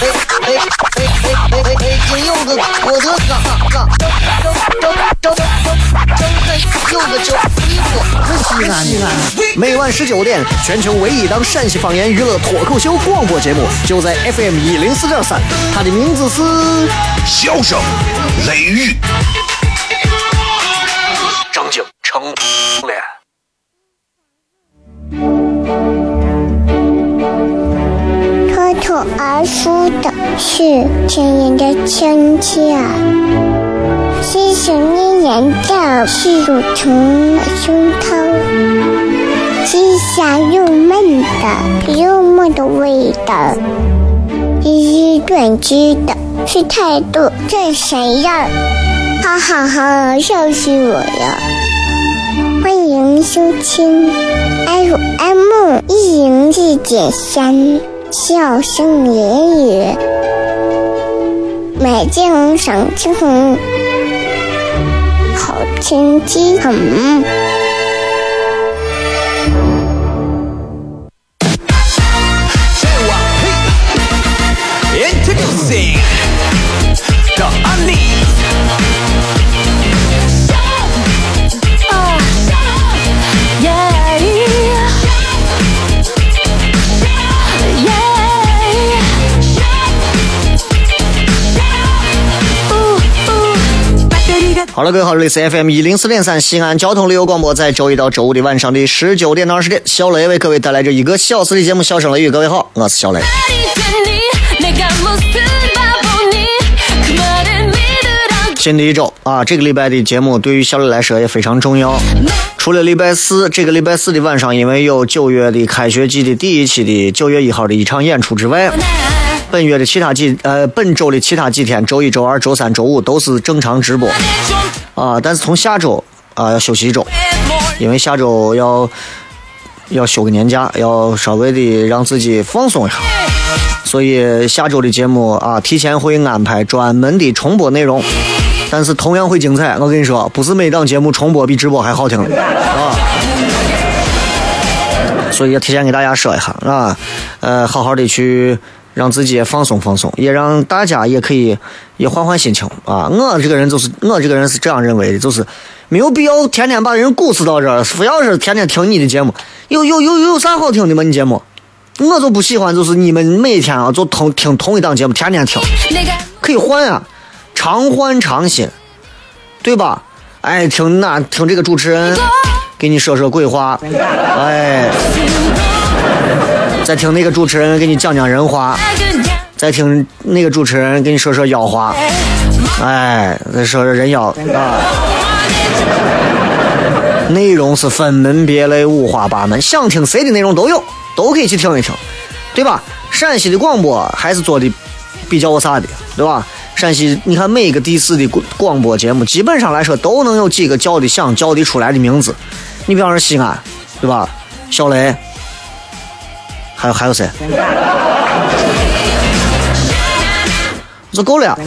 哎哎哎哎哎哎！金柚子，我的嘎嘎，张张张张张张开柚子酒，衣服是西安。每晚十九点，全球唯一档陕西方言娱乐脱口秀广播节目，就在 FM 一零四点三。它的名字是《笑声雷雨》，脱而出的是亲人的亲切，细细念念的是乳虫胸膛，是香又闷的幽默的味道，一一断句的是态度真闪耀，哈哈哈，笑死我了！欢迎收听 FM 一零四点三。笑声言语，美景赏晴空，好天气很。了，各位好，这里是 FM 一零四点三西安交通旅游广播，在周一到周五的晚上的十九点到二十点，小雷为各位带来这一个小时的节目《笑声雷雨》。各位好，我是小雷。新的一周啊，这个礼拜的节目对于小雷来说也非常重要。除了礼拜四，这个礼拜四的晚上，因为有九月的开学季的第一期的九月一号的一场演出之外。本月的其他几呃，本周的其他几天，周一、周二、周三、周五都是正常直播啊。但是从下周啊要休息一周，因为下周要要休个年假，要稍微的让自己放松一下。所以下周的节目啊，提前会安排专门的重播内容，但是同样会精彩。我跟你说，不是每档节目重播比直播还好听的啊。所以要提前给大家说一下啊，呃，好好的去。让自己也放松放松，也让大家也可以也换换心情啊！我这个人就是我这个人是这样认为的，就是没有必要天天把人鼓死到这儿，非要是天天听你的节目，有有有有啥好听的吗？你节目，我就不喜欢，就是你们每天啊就同听同一档节目，天天听，可以换啊，常换常新，对吧？哎，听那听这个主持人给你说说鬼话，哎。再听那个主持人给你讲讲人话，再听那个主持人给你说说妖话，哎，再说说人妖啊。内容是分门别类、五花八门，想听谁的内容都有，都可以去听一听，对吧？陕西的广播还是做的比较啥的，对吧？陕西，你看每一个地市的广播节目，基本上来说都能有几个叫的响、叫的出来的名字。你比方说西安，对吧？小雷。还有还有谁？就够了啊！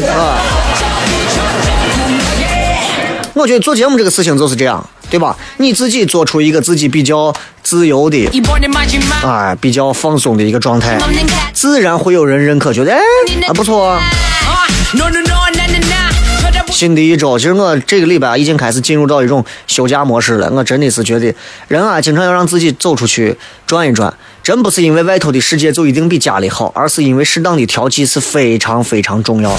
我觉得做节目这个事情就是这样，对吧？你自己做出一个自己比较自由的，哎，比较放松的一个状态，自然会有人认可，觉得哎，啊不错。新的一周，其实我这个礼拜已经开始进入到一种休假模式了。我真的是觉得，人啊，经常要让自己走出去转一转。真不是因为外头的世界就一定比家里好，而是因为适当的调剂是非常非常重要。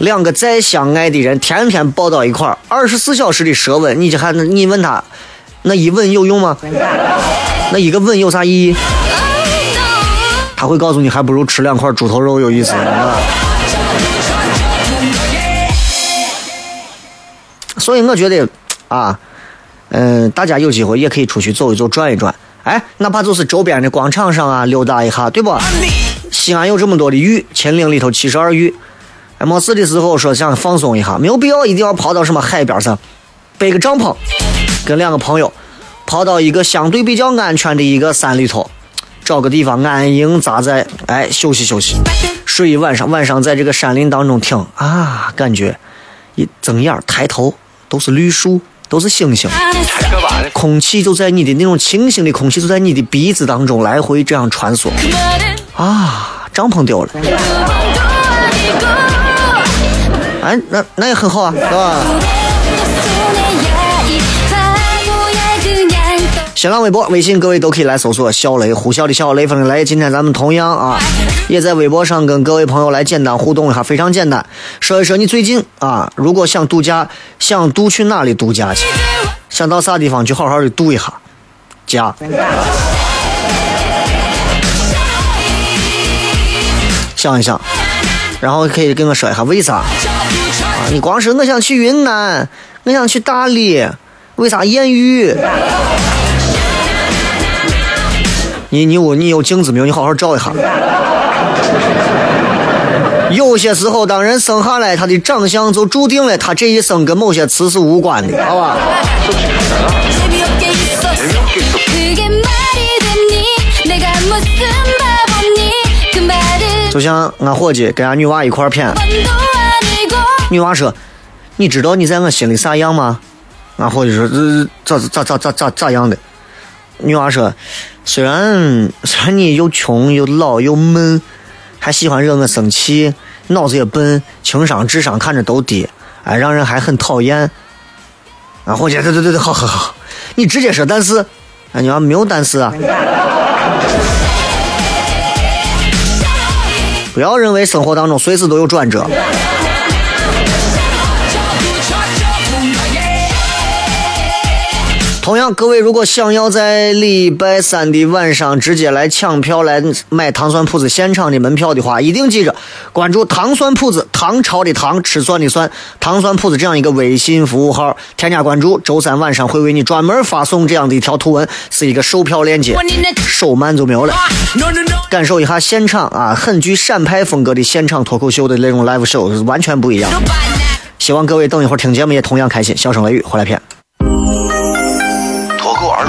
两个再相爱的人，天天抱到一块儿，二十四小时的舌吻，你就还你问他，那一吻有用吗？那一个吻有啥意义？他会告诉你，还不如吃两块猪头肉有意思呢。所以我觉得，啊，嗯，大家有机会也可以出去走一走、转一转。哎，哪怕就是周边的广场上啊，溜达一下，对不？西安有这么多的玉，秦岭里头七十二玉。哎，没事的时候说想放松一下，没有必要一定要跑到什么海边上，背个帐篷，跟两个朋友跑到一个相对比较安全的一个山里头，找个地方安营扎寨，哎，休息休息，睡一晚上。晚上在这个山林当中听啊，感觉一睁眼抬头都是绿树，都是星星，空气就在你的那种清新的空气就在你的鼻子当中来回这样穿梭。啊，帐篷掉了，哎，那那也很好啊，是吧？新浪微博、微信，各位都可以来搜索“小雷”，呼啸的小雷锋的雷。今天咱们同样啊，也在微博上跟各位朋友来简单互动一下，非常简单，说一说你最近啊，如果想度假，想度去哪里度假去？想到啥地方去好好的度一下家。想一想，然后可以跟我说一下为啥？啊，你光是我想去云南，我想去大理，为啥艳遇？你你有你有镜子没有？你好好照一下。有些时候，当人生下来，他的长相就注定了他这一生跟某些词是无关的，好吧？就像俺伙计跟俺女娃一块儿谝，女娃说：“你知道你在我心里啥样吗？”俺伙计说：“这咋咋咋咋咋咋样的？”女娃说：“虽然虽然你又穷又老又闷，还喜欢惹我生气，脑子也笨，情商智商看着都低，哎，让人还很讨厌。”啊伙计：“对对对对，好好好，你直接说。但是，俺娘没有但是啊。”不要认为生活当中随时都有转折。同样，各位如果想要在礼拜三的晚上直接来抢票来买糖蒜铺子现场的门票的话，一定记着关注糖蒜铺子唐朝的糖吃蒜的蒜糖蒜铺子这样一个微信服务号，添加关注，周三晚上会为你专门发送这样的一条图文，是一个售票链接，手慢就没有了。感受一下现场啊，很具陕派风格的现场脱口秀的那种 live show 是完全不一样。希望各位等一会儿听节目也同样开心，笑声雷雨，回来片。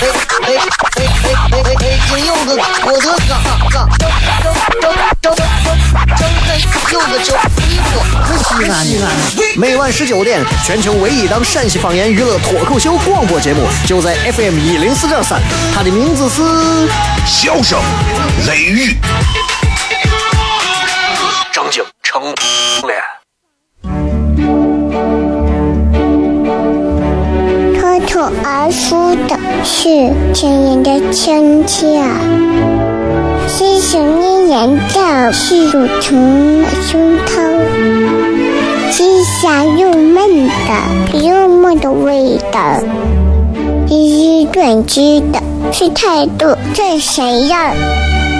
哎哎哎哎哎！金柚子，我的嘎嘎，张张张张张柚子酒，衣服可西安呢。每晚十九点，全球唯一档陕西方言娱乐脱口秀广播节目，就在 FM 一零四点三，它的名字是笑声雷雨，张景成脸。脱口而出的是亲人的亲切，是想念人的是乳虫的胸膛，是香又闷的幽默的味道，是短知的是态度这谁呀？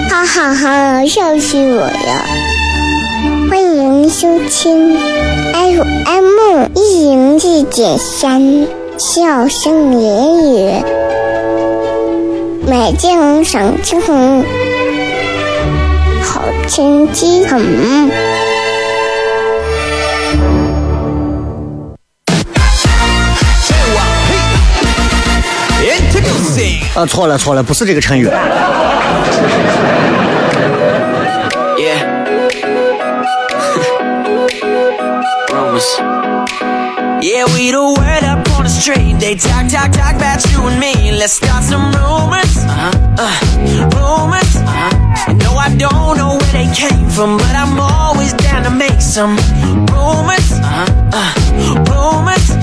哈哈哈，笑死我了！欢迎收听 FM 一零四点三。笑声言语，美景赏清，好天气很。啊，错了错了，不是这个成语。street. They talk, talk, talk about you and me. Let's start some rumors. Uh-huh. Uh, rumors. Uh-huh. No, I don't know where they came from, but I'm always down to make some rumors. Uh-huh.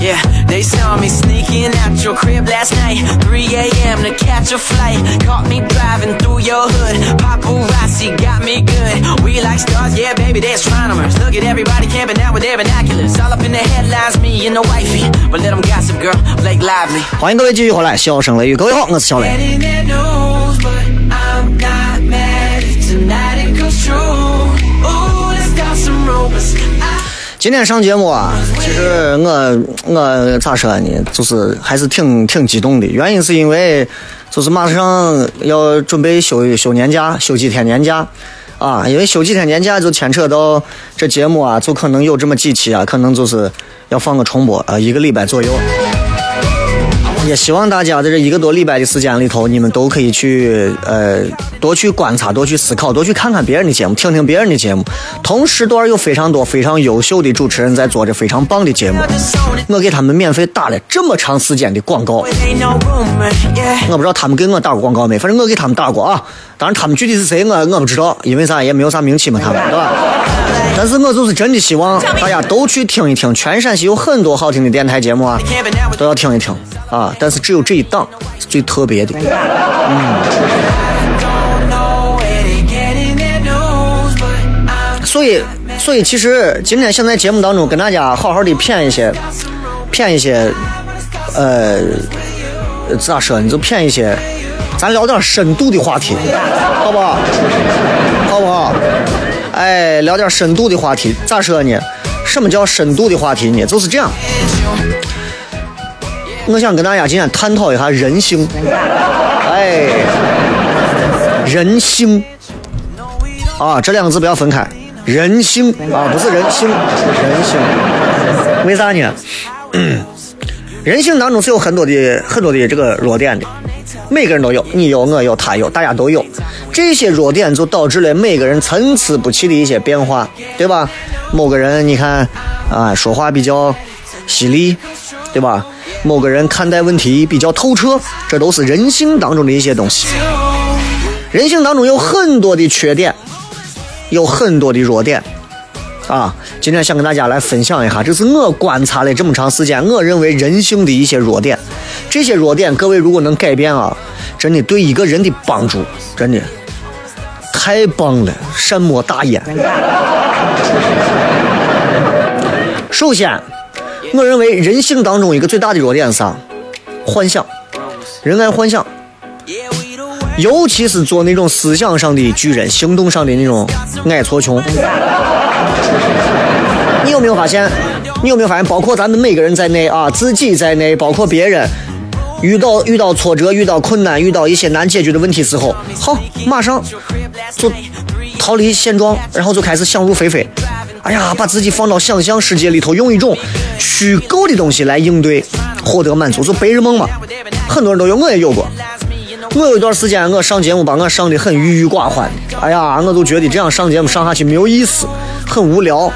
Uh, rumors. Yeah, they saw me sneaking out your crib last night. 3 a.m. to catch a flight. Caught me driving through your hood. Paparazzi got me good. We like stars, yeah, baby, they're astronomers. Look at everybody camping out with their binoculars. All up in the headlines, me and the wifey. But let them gossip, girl, Blake Lively. 欢迎各位继续回来，笑声雷雨，各位好，我是小雷。 Getting their news, but I'm not mad if tonight it goes true. Ooh, let's start some rumors. 今天上节目啊，其实我我咋说呢，就是还是挺挺激动的。原因是因为就是马上要准备休休年假，休几天年假啊。因为休几天年假就牵扯到这节目啊，就可能有这么几期啊，可能就是要放个重播啊，一个礼拜左右。也希望大家在这一个多礼拜的时间里头，你们都可以去呃多去观察、多去思考、多去看看别人的节目，听听别人的节目。同时段有非常多非常优秀的主持人在做着非常棒的节目，我给他们免费打了这么长时间的广告。我不知道他们给我打过广告没，反正我给他们打过啊。当然他们具体是谁我我不知道，因为啥也没有啥名气嘛，他们对吧？但是我就是真的希望大家都去听一听，全陕西有很多好听的电台节目啊，都要听一听啊。但是只有这一档是最特别的。嗯所以，所以其实今天想在节目当中跟大家好好的谝一些，谝一些，呃，咋说呢？就谝一些，咱聊点深度的话题，好不好？好不好？哎，聊点深度的话题，咋说呢？什么叫深度的话题呢？就是这样。我想跟大家今天探讨一下人性，哎，人性。啊，这两个字不要分开，人性啊，不是人性，是人性。为啥呢？人性当中是有很多的很多的这个弱点的，每个人都有，你有，我有，他有，大家都有。这些弱点就导致了每个人参差不齐的一些变化，对吧？某个人你看啊，说话比较犀利，对吧？某个人看待问题比较透彻，这都是人性当中的一些东西。人性当中有很多的缺点，有很多的弱点，啊，今天想跟大家来分享一下，这是我观察了这么长时间，我认为人性的一些弱点。这些弱点，各位如果能改变啊，真的对一个人的帮助，真的太棒了，善莫大焉。首先，我认为人性当中一个最大的弱点是啥？幻想，人爱幻想。尤其是做那种思想上的巨人，行动上的那种矮矬穷。你有没有发现？你有没有发现？包括咱们每个人在内啊，自己在内，包括别人，遇到遇到挫折、遇到困难、遇到一些难解决的问题时候，好，马上就逃离现状，然后就开始想入非非。哎呀，把自己放到想象世界里头，用一种虚构的东西来应对，获得满足，就白日梦嘛。很多人都有，我也有过。我有一段时间，我上节目把我上的很郁郁寡欢的，哎呀，我都觉得这样上节目上下去没有意思，很无聊。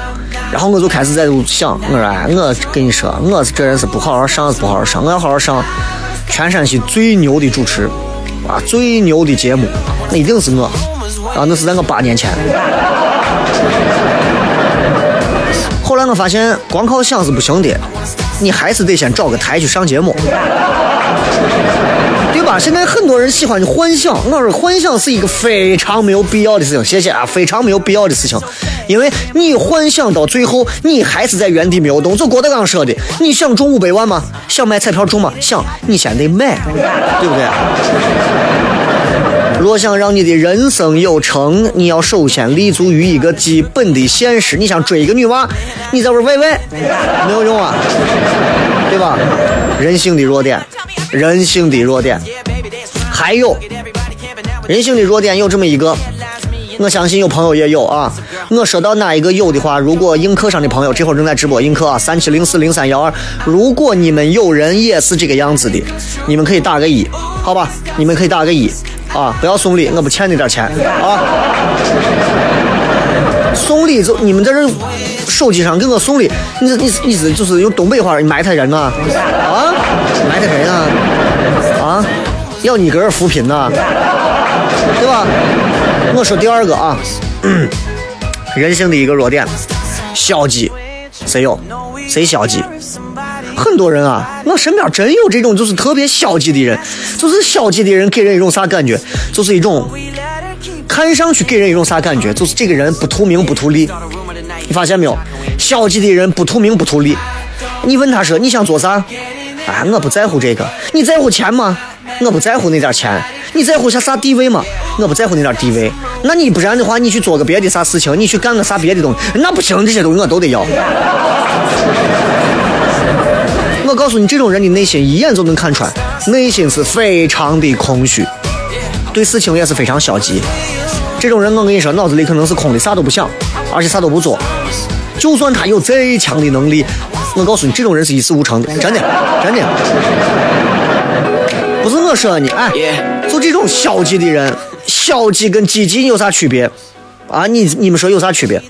然后我就开始在想，我说，哎，我跟你说，我这人是不好好上是不好好上，我要好好上全山西最牛的主持，啊，最牛的节目，那一定是我。啊，那是在我八年前。后来我发现，光靠想是不行的，你还是得先找个台去上节目。对吧？现在很多人喜欢幻想，我说幻想是一个非常没有必要的事情。谢谢啊，非常没有必要的事情，因为你幻想到最后，你还是在原地没有动。就郭德纲说的，你想中五百万吗？想买彩票中吗？想，你先得买，对不对？若想让你的人生有成，你要首先立足于一个基本的现实。你想追一个女娃，你在玩 YY 没有用啊，对吧？人性的弱点，人性的弱点，还有人性的弱点有这么一个，我相信有朋友也有啊。我说到哪一个有的话，如果映客上的朋友这会儿正在直播映客啊，三七零四零三幺二，如果你们有人也是这个样子的，你们可以打个一，好吧？你们可以打个一啊，不要送礼，我不欠你点钱啊。送礼就你们在这手机上给我送礼，你你你是就是用东北话你埋汰人呢？啊，埋汰谁呢？啊，要你搁这扶贫呢？对吧？我说第二个啊，嗯人性的一个弱点，消极，谁有？谁消极？很多人啊，我身边真有这种就是特别消极的人，就是消极的人给人一种啥感觉？就是一种看上去给人一种啥感觉？就是这个人不图名不图利。你发现没有？消极的人不图名不图利。你问他说你想做啥？哎，我不在乎这个。你在乎钱吗？我不在乎那点钱。你在乎下啥地位吗？我不在乎那点地位。那你不然的话，你去做个别的啥事情，你去干个啥别的东西，那不行，这些东西我都得要。我告诉你，这种人的内心一眼就能看穿，内心是非常的空虚，对事情也是非常消极。这种人，我跟你说，脑子里可能是空的，啥都不想，而且啥都不做。就算他有再强的能力，我告诉你，这种人是一事无成的，真的，真的。不是我说你，哎，就这种消极的人，消极跟积极有啥区别？啊，你你们说有啥区别？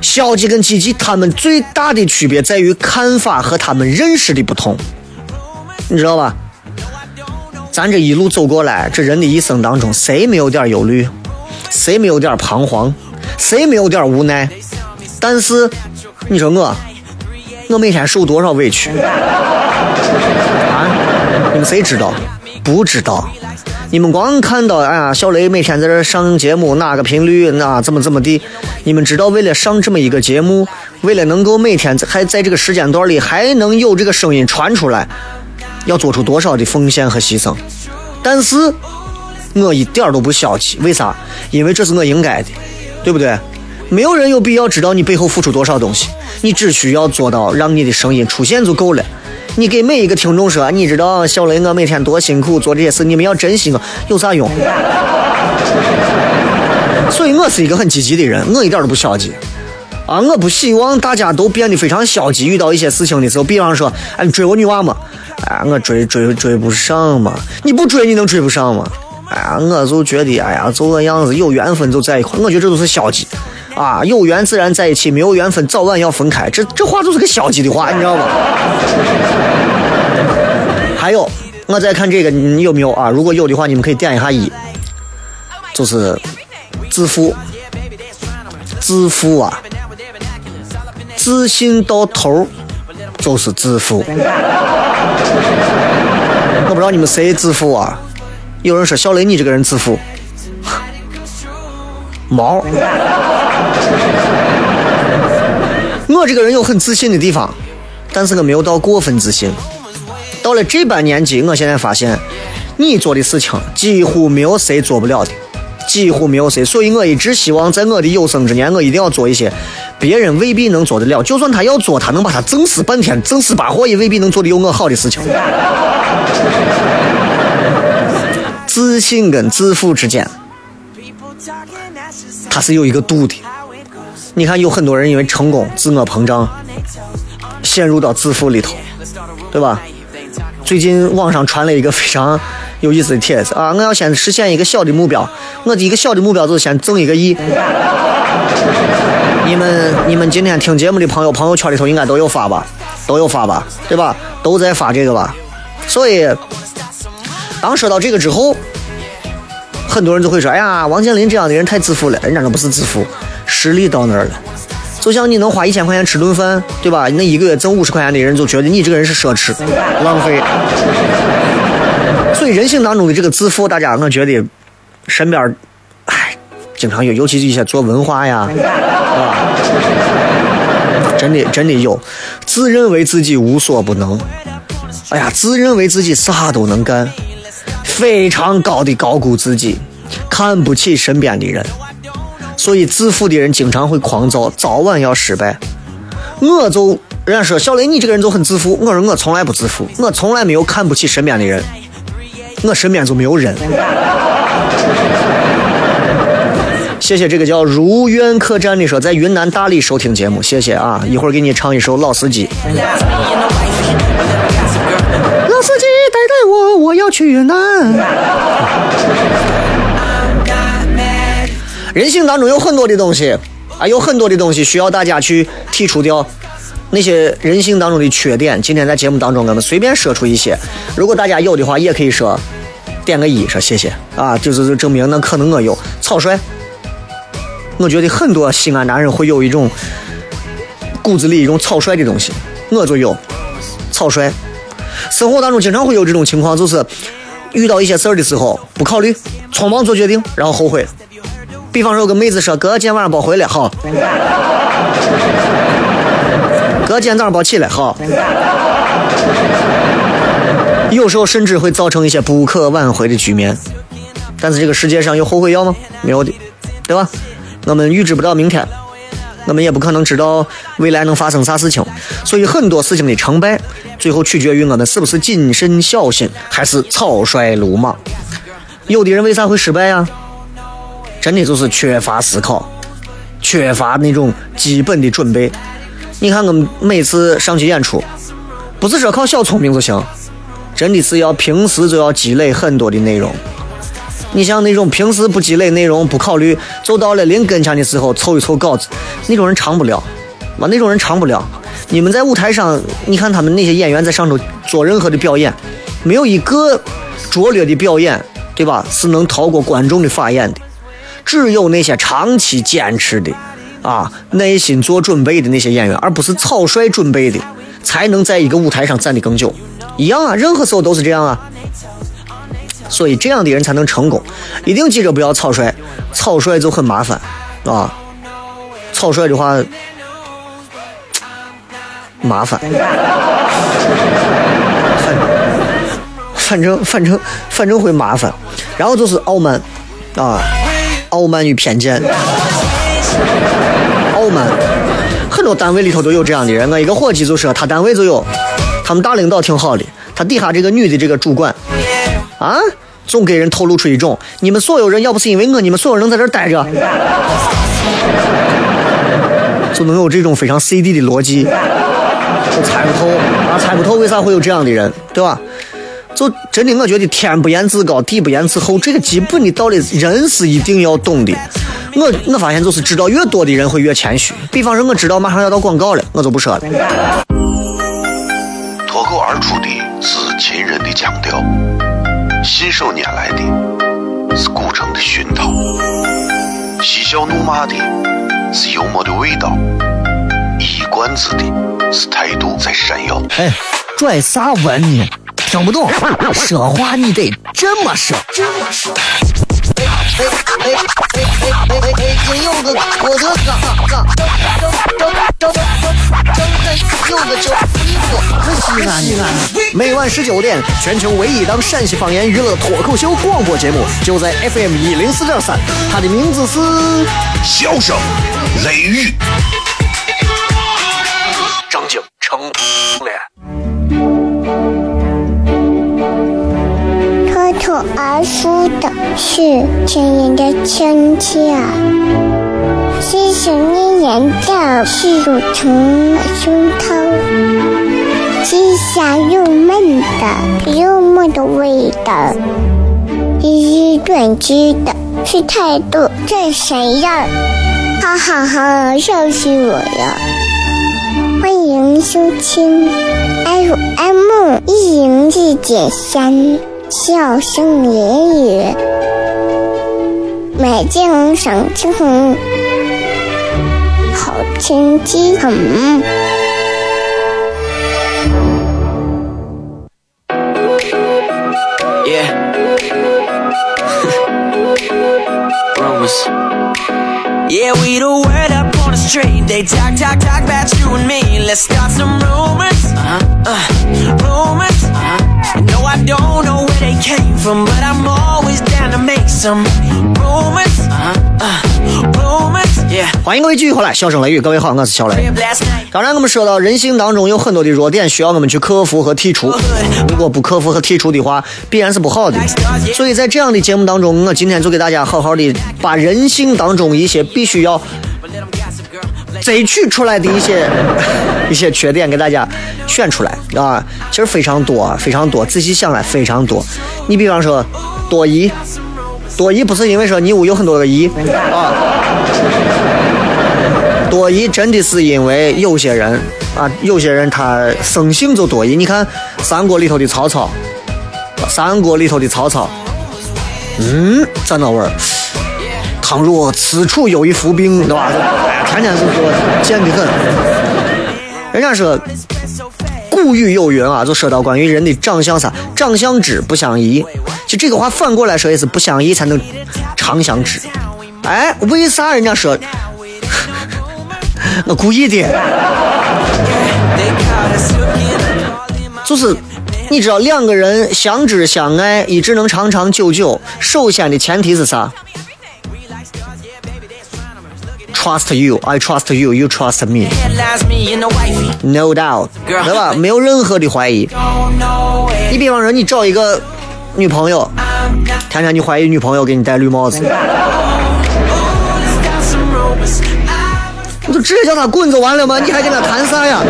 消极跟积极，他们最大的区别在于看法和他们认识的不同，你知道吧？咱这一路走过来，这人的一生当中，谁没有点忧虑？谁没有点彷徨？谁没有点无奈？但是，你说我，我每天受多少委屈 啊？你们谁知道？不知道。你们光看到哎呀，小雷每天在这上节目，哪个频率，那怎么怎么地？你们知道为了上这么一个节目，为了能够每天还在这个时间段里还能有这个声音传出来，要做出多少的奉献和牺牲？但是。我一点都不消极，为啥？因为这是我应该的，对不对？没有人有必要知道你背后付出多少东西，你只需要做到让你的声音出现就够了。你给每一个听众说，你知道小雷我每天多辛苦做这些事，你们要珍惜我，有啥用？所以我是一个很积极的人，我一点都不消极啊！我不希望大家都变得非常消极，遇到一些事情的时候，比方说，哎，追我女娃嘛，哎，我追追追不上嘛，你不追你能追不上吗？哎呀，我就觉得，哎呀，就个样子，有缘分就在一块。我觉得这都是消极，啊，有缘自然在一起，没有缘分早晚要分开。这这话就是个消极的话，你知道吗？还有，我再看这个，你有没有啊？如果有的话，你们可以点一下一，就是自负，自负啊，自信到头就是自负。我不知道你们谁自负啊？有人说小雷，你这个人自负，毛。我这个人有很自信的地方，但是我没有到过分自信。到了这般年纪，我现在发现，你做的事情几乎没有谁做不了的，几乎没有谁。所以我一直希望在我的有生之年，我一定要做一些别人未必能做得了，就算他要做，他能把他整死半天，整死把活也未必能做的有我好的事情。自信跟自负之间，它是有一个度的。你看，有很多人因为成功自我膨胀，陷入到自负里头，对吧？最近网上传了一个非常有意思的帖子啊！我要先实现一个小的目标，我的一个小的目标就是先挣一个亿。你们你们今天听节目的朋友，朋友圈里头应该都有发吧？都有发吧？对吧？都在发这个吧？所以。当说到这个之后，很多人就会说：“哎呀，王健林这样的人太自负了。”人家都不是自负，实力到那儿了。就像你能花一千块钱吃顿饭，对吧？那一个月挣五十块钱的人就觉得你这个人是奢侈、浪费。所以人性当中的这个自负，大家我觉得身边，哎，经常有，尤其是一些做文化呀，啊，真的真的有，自认为自己无所不能，哎呀，自认为自己啥都能干。非常高的高估自己，看不起身边的人，所以自负的人经常会狂躁，早晚要失败。我就人家说小雷，你这个人就很自负。我说我从来不自负，我从来没有看不起身边的人，我身边就没有人。谢谢这个叫如愿客栈的说在云南大理收听节目，谢谢啊，一会儿给你唱一首老司机。老司机带。带我，我要去云南。人性当中有很多的东西啊，有很多的东西需要大家去剔除掉那些人性当中的缺点。今天在节目当中，我们随便说出一些，如果大家有的话，也可以说点个一，说谢谢啊，就是证明那可能我有草率。我觉得很多西安男人会有一种骨子里一种草率的东西，我就有草率。生活当中经常会有这种情况，就是遇到一些事儿的时候不考虑，匆忙做决定，然后后悔。比方说，有个妹子说：“哥，今天晚上别回来，好。”哥，今天早上别起来，好。有时候甚至会造成一些不可挽回的局面。但是这个世界上有后悔药吗？没有的，对吧？我们预知不到明天，我们也不可能知道未来能发生啥事情，所以很多事情的成败，最后取决于我们是不是谨慎小心，还是草率鲁莽。有的人为啥会失败呀？真的就是缺乏思考，缺乏那种基本的准备。你看我们每次上去演出，不是说靠小聪明就行，真的是要平时就要积累很多的内容。你像那种平时不积累内容、不考虑，就到了临跟前的时候凑一凑稿子，那种人长不了，嘛，那种人长不了。你们在舞台上，你看他们那些演员在上头做任何的表演，没有一个拙劣的表演，对吧？是能逃过观众的法眼的。只有那些长期坚持的，啊，耐心做准备的那些演员，而不是草率准备的，才能在一个舞台上站得更久。一样啊，任何时候都是这样啊。所以这样的人才能成功。一定记着不要草率，草率就很麻烦啊。草率的话，麻烦。反正反正反正会麻烦。然后就是傲慢啊。傲慢与偏见，傲慢，很多单位里头都有这样的人。我一个伙计就说，他单位就有，他们大领导挺好的，他底下这个女的这个主管，啊，总给人透露出一种，你们所有人要不是因为我，你们所有人在这待着，就能有这种非常 CD 的逻辑，我猜不透啊，猜不透为啥会有这样的人，对吧？就真的，我觉得天不言自高，地不言自厚，这个基本的道理人是一定要懂的。我我发现就是知道越多的人会越谦虚。比方说，我知道马上要到广告了，我就不说了。脱口而出的是秦人的腔调，信手拈来的是古城的熏陶，嬉笑怒骂的是幽默的味道，一冠子的是态度在闪耀。哎，拽啥文呢？听不懂，说话你得这么说。这么说。哎哎哎哎哎哎哎！金柚子，我的嘎嘎，张张张张张张开柚子酒，衣服可西安西安。每晚十九点，全球唯一档陕西方言娱乐脱口秀广播节目，就在 FM 一零四点三。它的名字是《笑声雷雨》，是亲人的亲切，细声绵延的是乳虫胸膛，是香又闷的幽默的味道，一语断句的是态度这谁呀？哈哈哈，笑死我了！欢迎收听 FM 一零四点三。笑声言语，美景赏晴空，好天气很。Yeah. Rumors. Yeah, we the word up on the street. They talk, talk, talk about you and me. Let's start some rumors. Uh-huh. Uh, rumors. Uh-huh. No, I don't know where they came from, but I'm always down to make some 欢迎各位继续回来，笑声雷雨，各位好，我是小雷。刚才我们说到，人性当中有很多的弱点需要我们去克服和剔除。如果不克服和剔除的话，必然是不好的。所以在这样的节目当中，我今天就给大家好好的把人性当中一些必须要摘取出来的一些 一些缺点给大家选出来啊。其实非常多，非常多，仔细想来非常多。你比方说多疑，多疑不是因为说你屋有很多个疑啊。多疑真的是因为有些人啊，有些人他生性就多疑。你看三国里头的曹操，三国里头的曹操，嗯，在那味儿。倘若此处有一伏兵，对吧？哎天天就说贱的很。人家说古语有云啊，就说到关于人的长相啥，长相知不相宜。就这个话反过来说也是不相宜才能长相知。哎，为啥人家说？我故意的。就是你知道两个人相知相爱一直能长长久久首先的前提是啥？Trust you i trust you you trust me. No doubt 对吧？没有任何的怀疑。你比方说你找一个女朋友天天你怀疑女朋友给你戴绿帽子。直接叫他滚就完了吗？你还跟他谈啥呀？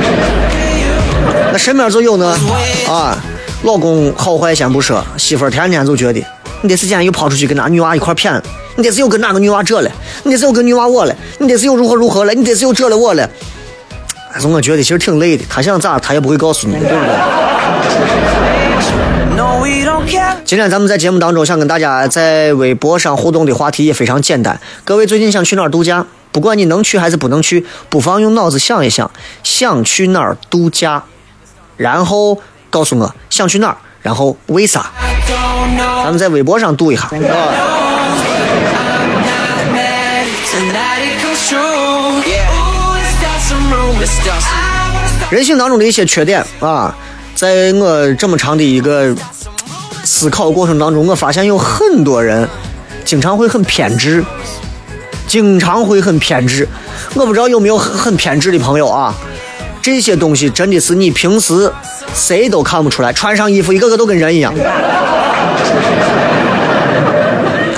那身边就有呢啊，老公好坏先不说，媳妇儿天天就觉得你这时间又跑出去跟那女娃一块骗，你这是又跟哪个女娃这了，你这是又跟女娃我了，你这是又如何如何了，你这是又这了我了。哎，我觉得其实挺累的，他想咋他也不会告诉你，对不对.今天咱们在节目当中想跟大家在微博上互动的话题也非常简单。各位最近想去哪儿度假？不管你能去还是不能去，不妨用脑子想一想，想去哪儿度假，然后告诉我想去哪儿，然后为啥？咱们在微博上读一下。人性当中的一些缺点啊，在我这么长的一个思考过程当中，我发现有很多人经常会很偏执，经常会很偏执。我不知道有没有很很偏执的朋友啊？这些东西真的是你平时谁都看不出来，穿上衣服一个个都跟人一样，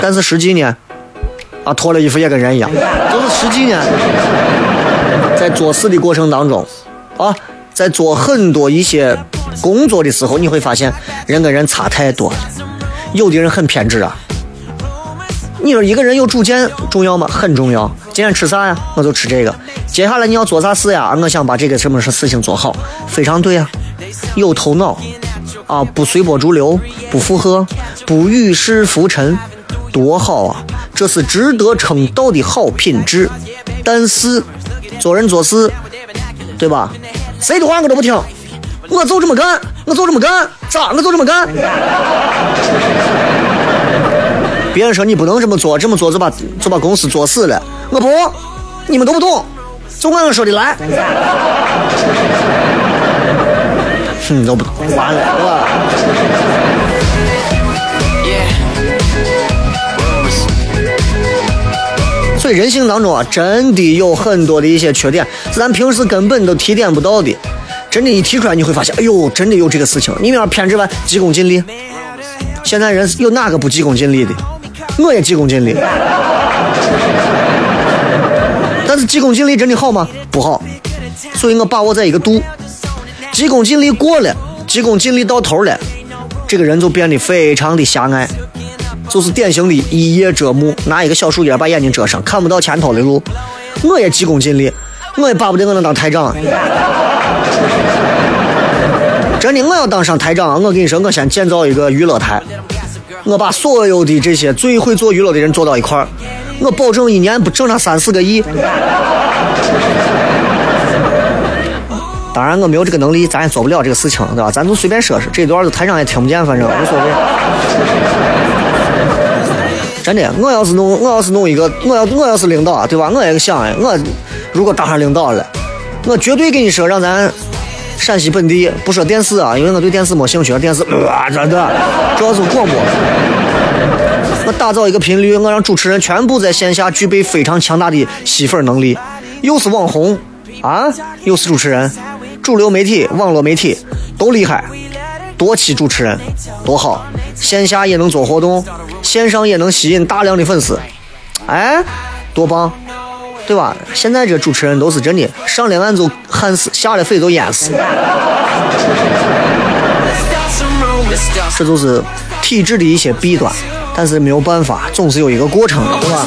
但是实际呢，啊，脱了衣服也跟人一样，就是实际呢，在做事的过程当中。啊，在做很多一些工作的时候，你会发现人跟人差太多了。有的人很偏执啊。你说一个人有主见重要吗？很重要。今天吃啥呀？我就吃这个。接下来你要做啥事呀？我想把这个什么事情做好，非常对呀。有头脑啊，不随波逐流，不附和，不与世浮沉，多好啊！这是值得称道的好品质。但是做人做事。对吧？谁的话我都不听，我就这么干，我就这么干，咋我就这么干。别人说你不能这么做，这么做就把就把公司做死了。我不，你们都不懂，就按我说的来。哼，都不懂，完了，对吧？所以人性当中啊，真的有很多的一些缺点，是咱平时根本都提点不到的。真的，一提出来你会发现，哎呦，真的有这个事情。你们要偏执完，急功近利。现在人有哪个不急功近利的？我也急功近利。但是急功近利真的好吗？不好。所以我把握在一个度，急功近利过了，急功近利到头了，这个人就变得非常的狭隘。就是典型的一叶遮目，拿一个小树叶把眼睛遮上，看不到前头的路。我也急功近利，我也巴不得我能当台长。真的，我要当上台长，我跟你说，我先建造一个娱乐台，我把所有的这些最会做娱乐的人坐到一块儿，我保证一年不挣他三四个亿。当然，我没有这个能力，咱也做不了这个事情，对吧？咱就随便说说，这段子台上也听不见，反正无所谓。真的，我要是弄，我要是弄一个，我要我要是领导，对吧？我也想哎，我如果当上领导了，我绝对跟你说，让咱陕西本地不说电视啊，因为我对电视没兴趣，电视啊真的，主要是广播。我打造一个频率，我让主持人全部在线下具备非常强大的吸粉能力，又是网红啊，又是主持人，主流媒体、网络媒体都厉害。多期主持人多好，线下也能做活动，线上也能吸引大量的粉丝，哎，多棒，对吧？现在这主持人都是真的，上了岸就旱死，下了水就淹死 这就是体制的一些弊端。但是没有办法，总是有一个过程的，对吧.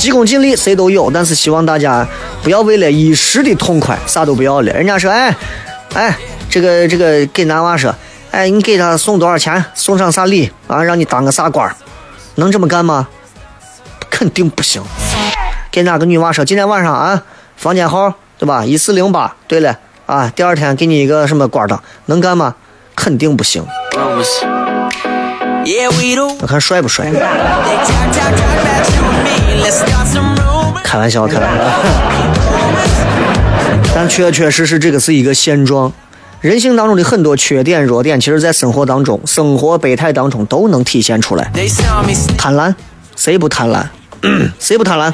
急功近利谁都有，但是希望大家不要为了一时的痛快啥都不要了。人家说，哎，哎，这个这个给男娃说，哎，你给他送多少钱，送上啥礼啊，让你当个啥官能这么干吗？肯定不行。给哪个女娃说，今天晚上啊，房间号对吧？一四零八。对了啊，第二天给你一个什么官当，能干吗？肯定不行。我看帅不帅？开玩笑，开玩笑。但确确实实这个是一个现状，人性当中的很多缺点、弱点，其实在生活当中、生活百态当中都能体现出来。贪婪，谁不贪婪？谁不贪婪？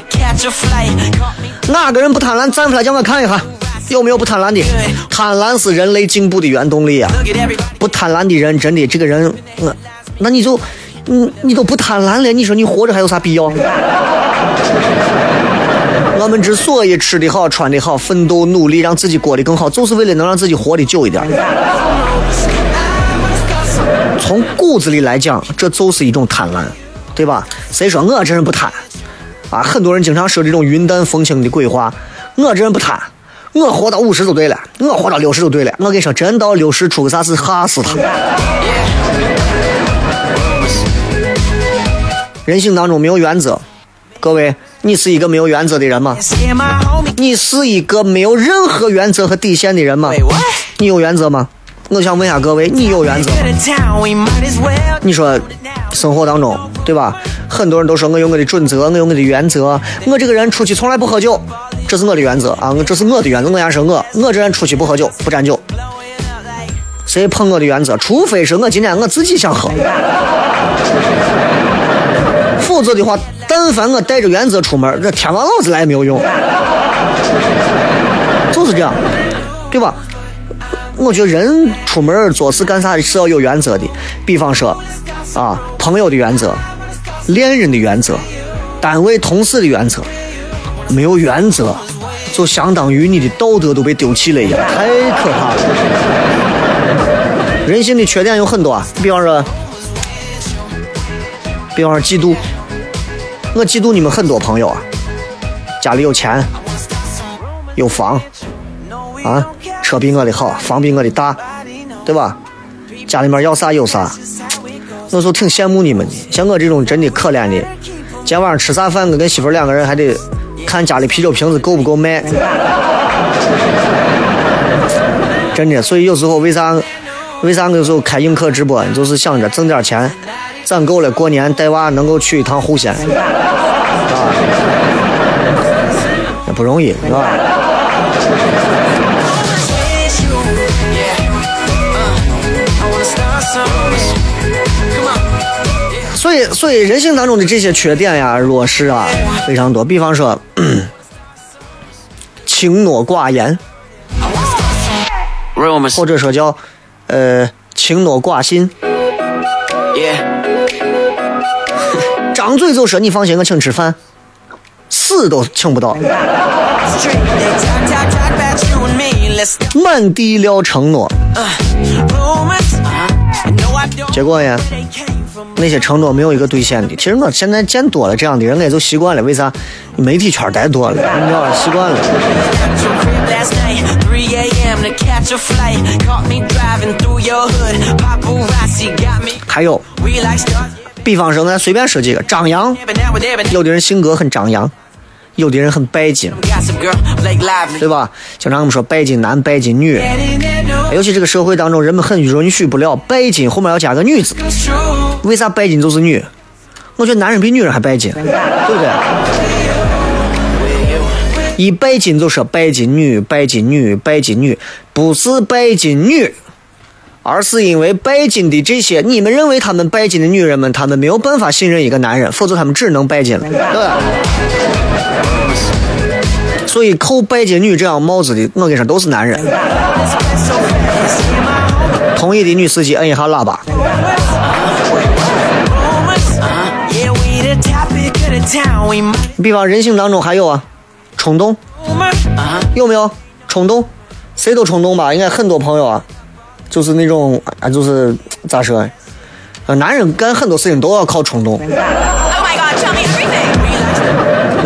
哪个人不贪婪？站出来叫我看一下，有没有不贪婪的？贪婪是人类进步的原动力啊！不贪婪的人，真的这个人，嗯，那你就，嗯，你都不贪婪了，你说你活着还有啥必要？我们之所以吃得好、穿得好、奋斗努力，让自己过得更好，就是为了能让自己活得久一点。从骨子里来讲，这就是一种贪婪，对吧？谁说我这人不贪？啊，很多人经常说这种云淡风轻的鬼话，我这人不贪。我活到五十就对了，我活到六十就对了。我跟你说，真到六十出个啥事，吓死他。人性当中没有原则，各位，你是一个没有原则的人吗.你是一个没有任何原则和底线的人吗？你有原则吗？我想问一下各位，你有原则.你说生活当中，对吧？很多人都说我有我的准则，我有我的原则。我这个人出去从来不喝酒，这是我的原则啊，我这是我的原则。我先说我，我这人出去不喝酒，不沾酒。谁碰我的原则？除非是我今天我自己想喝，否则的话，但凡我带着原则出门，这天王老子来也没有用。就是这样，对吧？我觉得人出门做事干啥是要有原则的，比方说，啊，朋友的原则、恋人的原则、单位同事的原则，没有原则，就相当于你的道德都被丢弃了一样，太可怕了。人性的缺点有很多啊，比方说，比方说嫉妒，我嫉妒你们很多朋友啊，家里有钱，有房，啊，车比我的好，房比我的大，对吧？家里面要啥有啥，我就挺羡慕你们的。像我这种真的可怜的，今天晚上吃啥饭，我跟媳妇两个人还得看家里啤酒瓶子够不够卖。真的，所以有时候为啥为啥我有时候开映客直播，就是想着挣点钱，攒够了过年带娃能够去一趟户县，啊，不容易，是吧？所以人性当中的这些缺点呀，弱势啊，非常多，比方说轻诺寡言，或者说叫呃轻诺寡信。张嘴 就说你放心，我请吃饭，死都请不到。满地撂承诺。结果呀，那些承诺没有一个兑现的。其实我现在见多了这样的人，也就习惯了。为啥媒体圈太多了？你忘了习惯了。还有，比方说，咱随便说几个，张扬。有的人性格很张扬。有的人很拜金，对吧？经常我们说拜金男、拜金女，尤其这个社会当中，人们很允许不了拜金后面要加个女字。为啥拜金就是女？我觉得男人比女人还拜金，对不对？一拜金就说拜金女、拜金女、拜金女，不是拜金女，而是因为拜金的这些，你们认为他们拜金的女人们，她们没有办法信任一个男人，否则他们只能拜金了，对吧？所以扣拜金女这样帽子的，我跟你说都是男人。同意的女司机摁一下喇叭。比方人性当中还有啊，冲动有没有？冲动，谁都冲动吧？应该很多朋友啊，就是那种啊，就是咋说？呃，男人干很多事情都要靠冲动，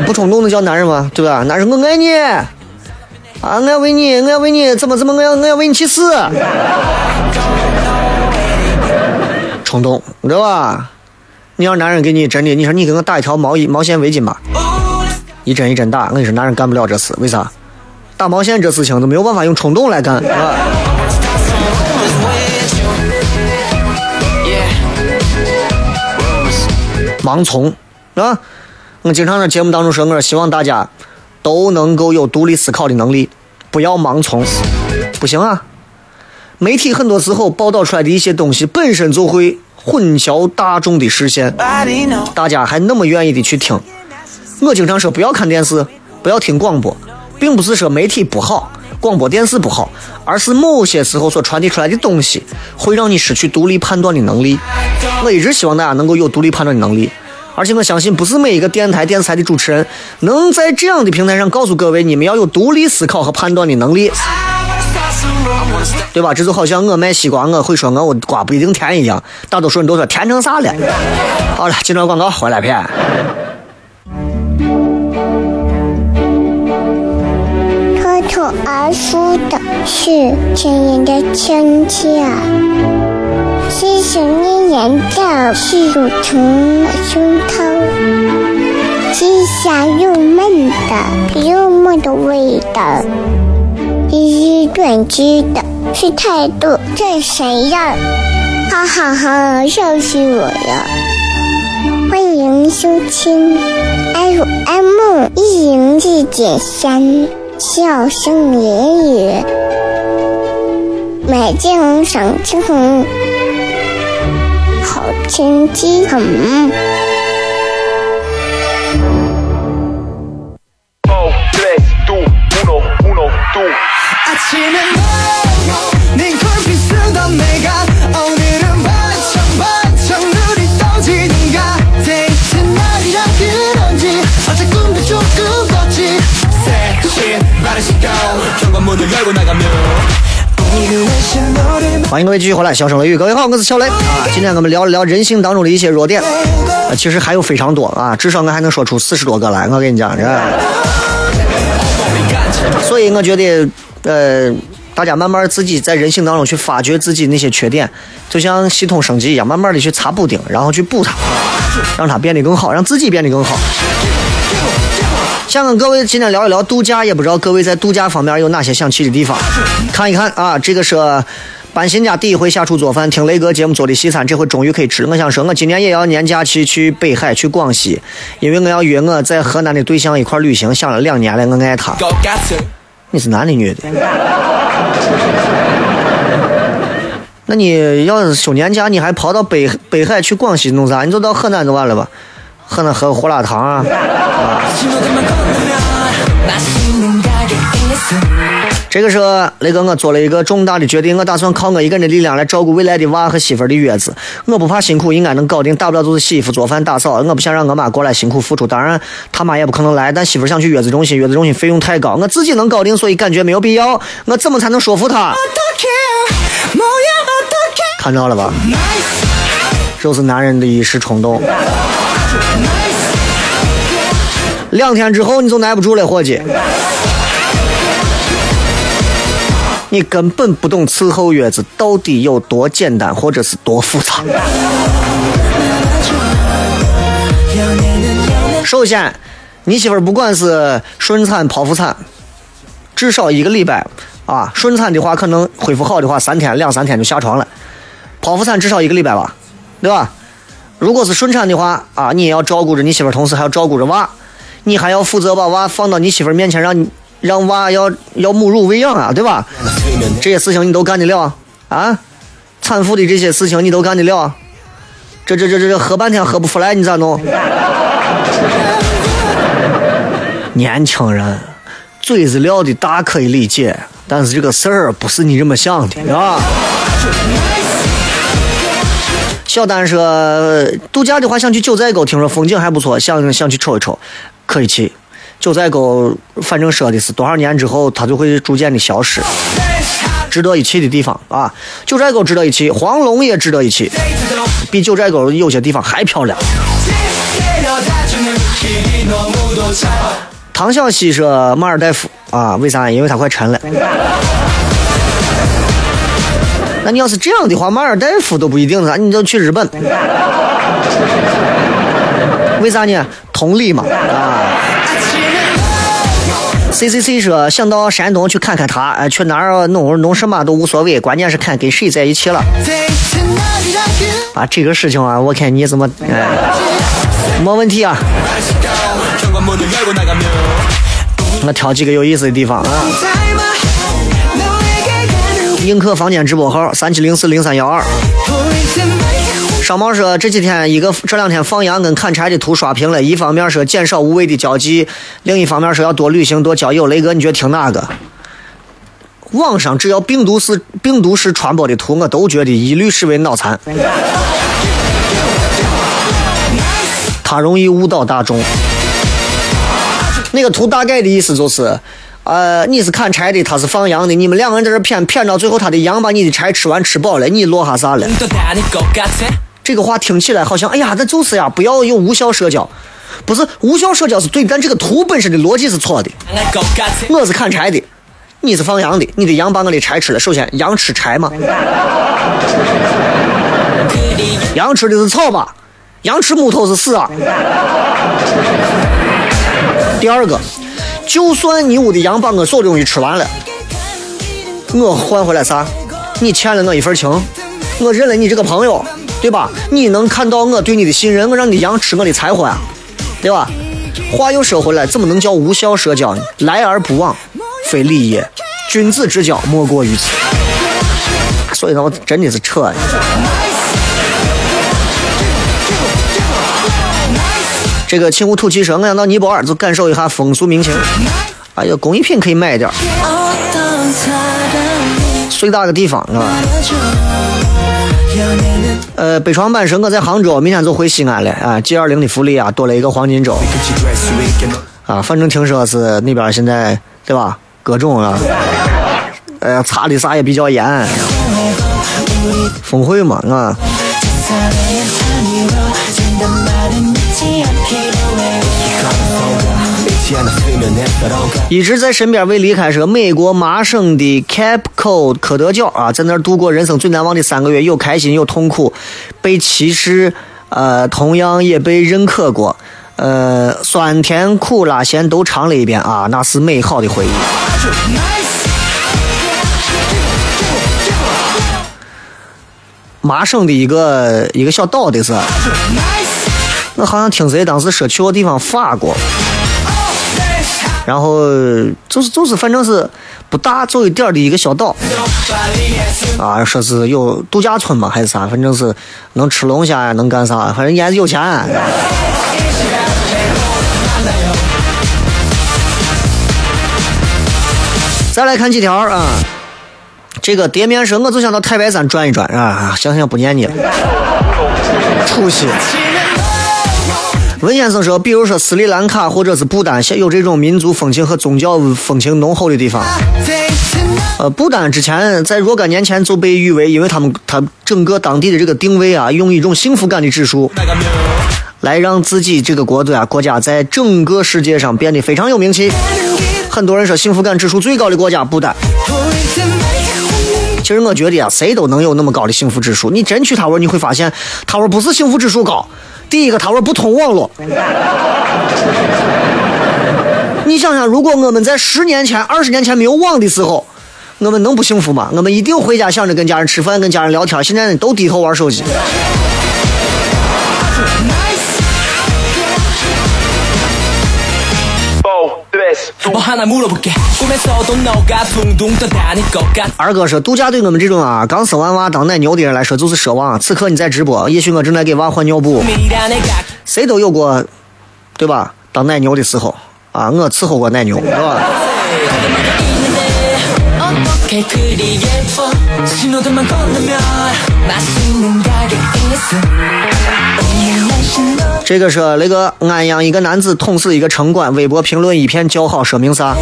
不冲动的叫男人吗？对吧？男人我爱你，啊，我要为你，我要为你，怎么怎么，我要我要为你去死。冲动，知道吧？你要男人给你真的，你说你给我打一条毛衣毛线围巾吧，一针一针打，我跟你说男人干不了这事，为啥？打毛线这事情都没有办法用冲动来干，是吧？盲从，啊！我经常在节目当中说，我说希望大家都能够有独立思考的能力，不要盲从。不行啊，媒体很多时候报道出来的一些东西本身就会混淆大众的视线，大家还那么愿意的去听。我经常说不要看电视，不要听广播，并不是说媒体不好，广播电视不好，而是某些时候所传递出来的东西会让你失去独立判断的能力。我一直希望大家能够有独立判断的能力，而且我相信不是每一个电台、电视台的主持人能在这样的平台上告诉各位，你们要有独立思考和判断的能力。对吧？这就好像我卖西瓜，我会说我我瓜不一定甜一样，大多数人都说甜成啥了。好了，进段广告回来片。脱口而出的是亲人的亲切，是想念人的是乳虫胸膛，是香又闷的幽默的味道，是短知的是态度这谁呀？哈哈哈，笑死我了！欢迎收听 FM 一零四点三，笑声言语，美静赏清红，好天气很。欢迎各位继续回来，笑声雷雨，各位好，我是小雷啊。今天我们聊一聊人性当中的一些弱点，啊，其实还有非常多啊，至少我还能说出四十多个来。我跟你讲，这，所以我觉得，呃，大家慢慢自己在人性当中去发掘自己那些缺点，就像系统升级一样，慢慢的去擦补丁，然后去补它，让它变得更好，让自己变得更好。想跟各位今天聊一聊度假，也不知道各位在度假方面有哪些想去的地方，看一看啊。这个是搬新家第一回下厨做饭，听雷哥节目做的西餐，这回终于可以吃了。我想说，我今年也要年假去去北海，去广西，因为我要约我在河南的对象一块旅行。想了两年了，我爱他。你是男的？女的？那你要是休年假，你还跑到北北海去广西弄啥？你就到河南就完了吧？河南喝胡辣汤啊。啊。这个时候，雷哥，我做了一个重大的决定，我打算靠我一个人的力量来照顾未来的娃和媳妇儿的月子。我不怕辛苦，应该能搞定，大不了就是洗衣服、做饭、打扫。我不想让我妈过来辛苦付出，当然，他妈也不可能来。但媳妇儿想去月子中心，月子中心费用太高，我自己能搞定，所以感觉没有必要。我怎么才能说服她？看到了吧，就是男人的一时冲动。两天之后你就耐不住了，伙计。你根本不懂伺候月子到底有多简单，或者是多复杂。首先，你媳妇儿不管是顺产、剖腹产，至少一个礼拜啊。顺产的话，可能恢复好的话，三天两三天就下床了。剖腹产至少一个礼拜吧，对吧？如果是顺产的话啊，你也要照顾着你媳妇儿，同时还要照顾着娃，你还要负责把娃放到你媳妇儿面前，让你让娃要要母乳喂养啊，对吧？这些事情你都干得了啊？产妇的这些事情你都干得了？这这这这这喝半天喝不出来，你咋弄？年轻人嘴子撂的大可以理解，但是这个事儿不是你这么想的啊。小丹说，度假的话想去九寨沟，听说风景还不错，想想去瞅一瞅，可以去。九寨沟反正说的是多少年之后它就会逐渐的消失。值得一去的地方啊九寨沟值得一去黄龙也值得一去比九寨沟有些地方还漂亮。唐小西说马尔代夫啊为啥？因为它快沉了。那你要是这样的话马尔代夫都不一定呢你就去日本。为啥呢？同理嘛啊。C C C 说想到山东去看看他，哎，去哪儿弄弄什么都无所谓，关键是看跟谁在一起了。啊，这个事情啊，我看你怎么，哎，没问题啊。我挑几个有意思的地方啊。映客房间直播号三七零四零三幺二。商贸说这几天一个这两天放羊跟砍柴的图刷屏了，一方面说减少无谓的交际，另一方面说要多旅行多交友。雷哥，你觉得听哪个？网上只要病毒式病毒式传播的图，我都觉得一律视为脑残。它容易误导大众。那个图大概的意思就是，呃，你是砍柴的，他是放羊的，你们两个人在这谝谝到最后，他的羊把你的柴吃完吃饱了，你落下啥了？这个话听起来好像，哎呀，那就是呀，不要有无效社交。不是无效社交是对，但这个图本身的逻辑是错的。我是砍柴的，你是放羊？的，你的羊？把我的柴吃了。首先，羊？吃柴吗？羊？吃的是草吧？羊？吃木头是屎啊！第二个，就算你屋的羊？把我所有东西吃完了，我换回来啥？你欠了我一份情，我认了你这个朋友，对吧？你能看到我对你的信任，我让你的羊吃我的柴火呀，对吧？话又说回来，怎么能叫无效社交呢？来而不往，非礼也。君子之交莫过于此。所以说，我真的是扯的。这个清湖土气声，我想到尼泊尔就感受一下风俗民情。哎呀，工艺品可以买一点儿。最大个地方是吧？呃，北床板神我在杭州，明天就回西安了啊。G 二零的福利啊，多了一个黄金周啊。反正听说是那边现在对吧？各种啊，呃，查的啥也比较严。峰会嘛啊。一直在身边未离开说，美国麻省的 Capco 科德角啊，在那儿度过人生最难忘的三个月，有开心有痛苦，被歧视，呃，同样也被认可过，呃，酸甜苦辣咸都尝了一遍啊，那是美好的回忆。麻省的一个一个小岛的是，我好像听谁当时说去过地方法国。然后就是就是，反正是不大，就一点的一个小岛，啊，说是有度假村嘛，还是啥，反正是能吃龙虾呀，能干啥，反正你还是有钱。再来看几条啊，这个碟面说，我就想到太白山转一转啊，想想不念你了，出息。文先生说，比如说斯里兰卡或者是不丹，有这种民族风情和宗教风情浓厚的地方。呃，不丹之前在若干年前就被誉为，因为他们他整个当地的这个定位啊，用一种幸福感的指数，来让自己这个国家国家在整个世界上变得非常有名气。很多人说幸福感指数最高的国家不丹。其实我觉得啊，谁都能有那么高的幸福指数。你真去他玩，你会发现他玩不是幸福指数高。第一个，他说不通网络。你想想，如果我们在十年前、二十年前没有网的时候，我们能不幸福吗？我们一定回家想着跟家人吃饭、跟家人聊天。现在都低头玩手机。二哥说，度假对我们这种啊刚生完娃当奶牛的人来说就是奢望。此刻你在直播，也许我正在给娃换尿布。谁都有过，对吧？当奶牛的时候啊，我伺候过奶牛，是吧？这个是那个安阳一个男子捅死一个城管，微博评论一片叫好，说明啥？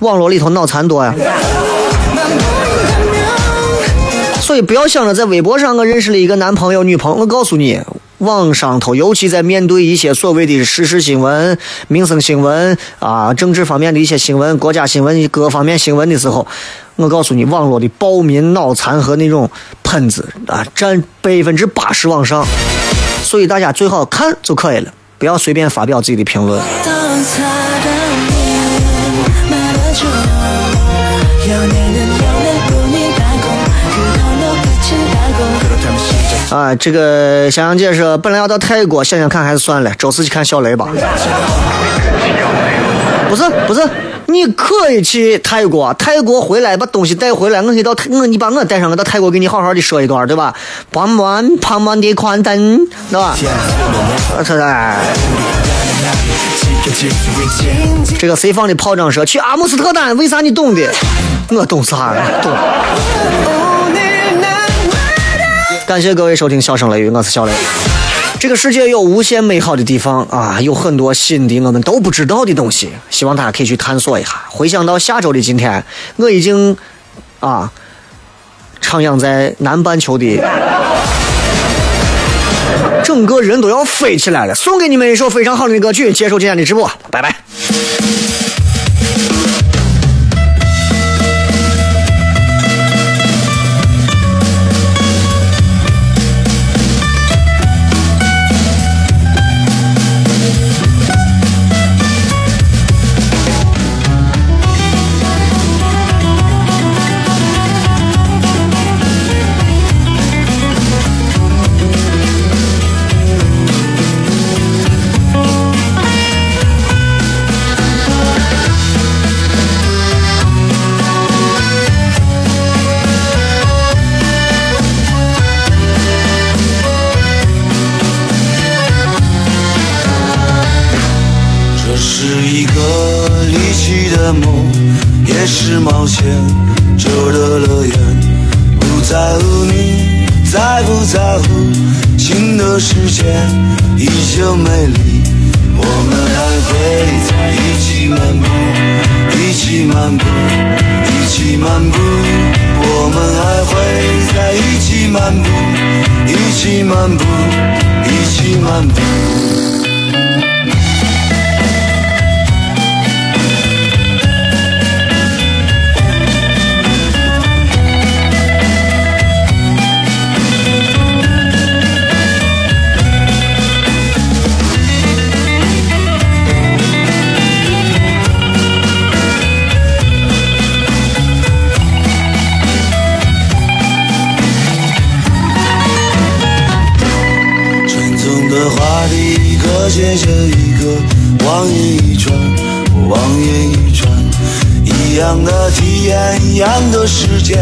网络里头脑残多呀。所以不要想着在微博上我认识了一个男朋友、女朋友，我告诉你，网上头，尤其在面对一些所谓的时事新闻、民生新闻啊、政治方面的一些新闻、国家新闻各方面新闻的时候，我告诉你，网络的暴民、脑残和那种喷子啊，占百分之八十往上。所以大家最好看就可以了，不要随便发表自己的评论。啊，这个香香姐说，本来要到泰国，想想看还是算了，周四去看小雷吧。不是不是，你可以去泰国，泰国回来把东西带回来，我可以到泰我你把我带上，我到泰国给你好好的说一段，对吧？胖满胖满的宽灯，对吧？这个谁放的炮仗说去阿姆斯特丹？为啥你懂的？我懂啥？懂。感谢各位收听《笑声雷雨》，我是小雷。这个世界有无限美好的地方啊，有很多新的我们都不知道的东西，希望大家可以去探索一下。回想到下周的今天，我已经啊徜徉在南半球的，整个人都要飞起来了。送给你们一首非常好的歌曲，结束今天的直播，拜拜。漫步，一起漫步。我们还会在一起漫步，一起漫步，一起漫步。一个接着一个，望眼一穿，望眼一穿，一样的体验，一样的时间，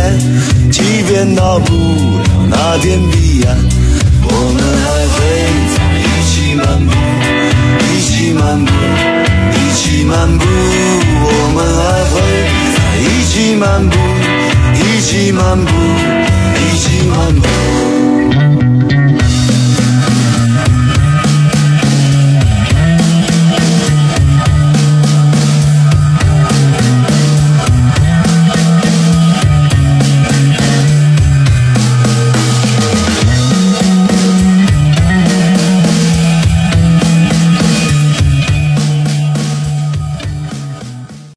即便到不了那天彼岸，我们还会在一起漫步，一起漫步，一起漫步，我们还会在一起漫步，一起漫步，一起漫步。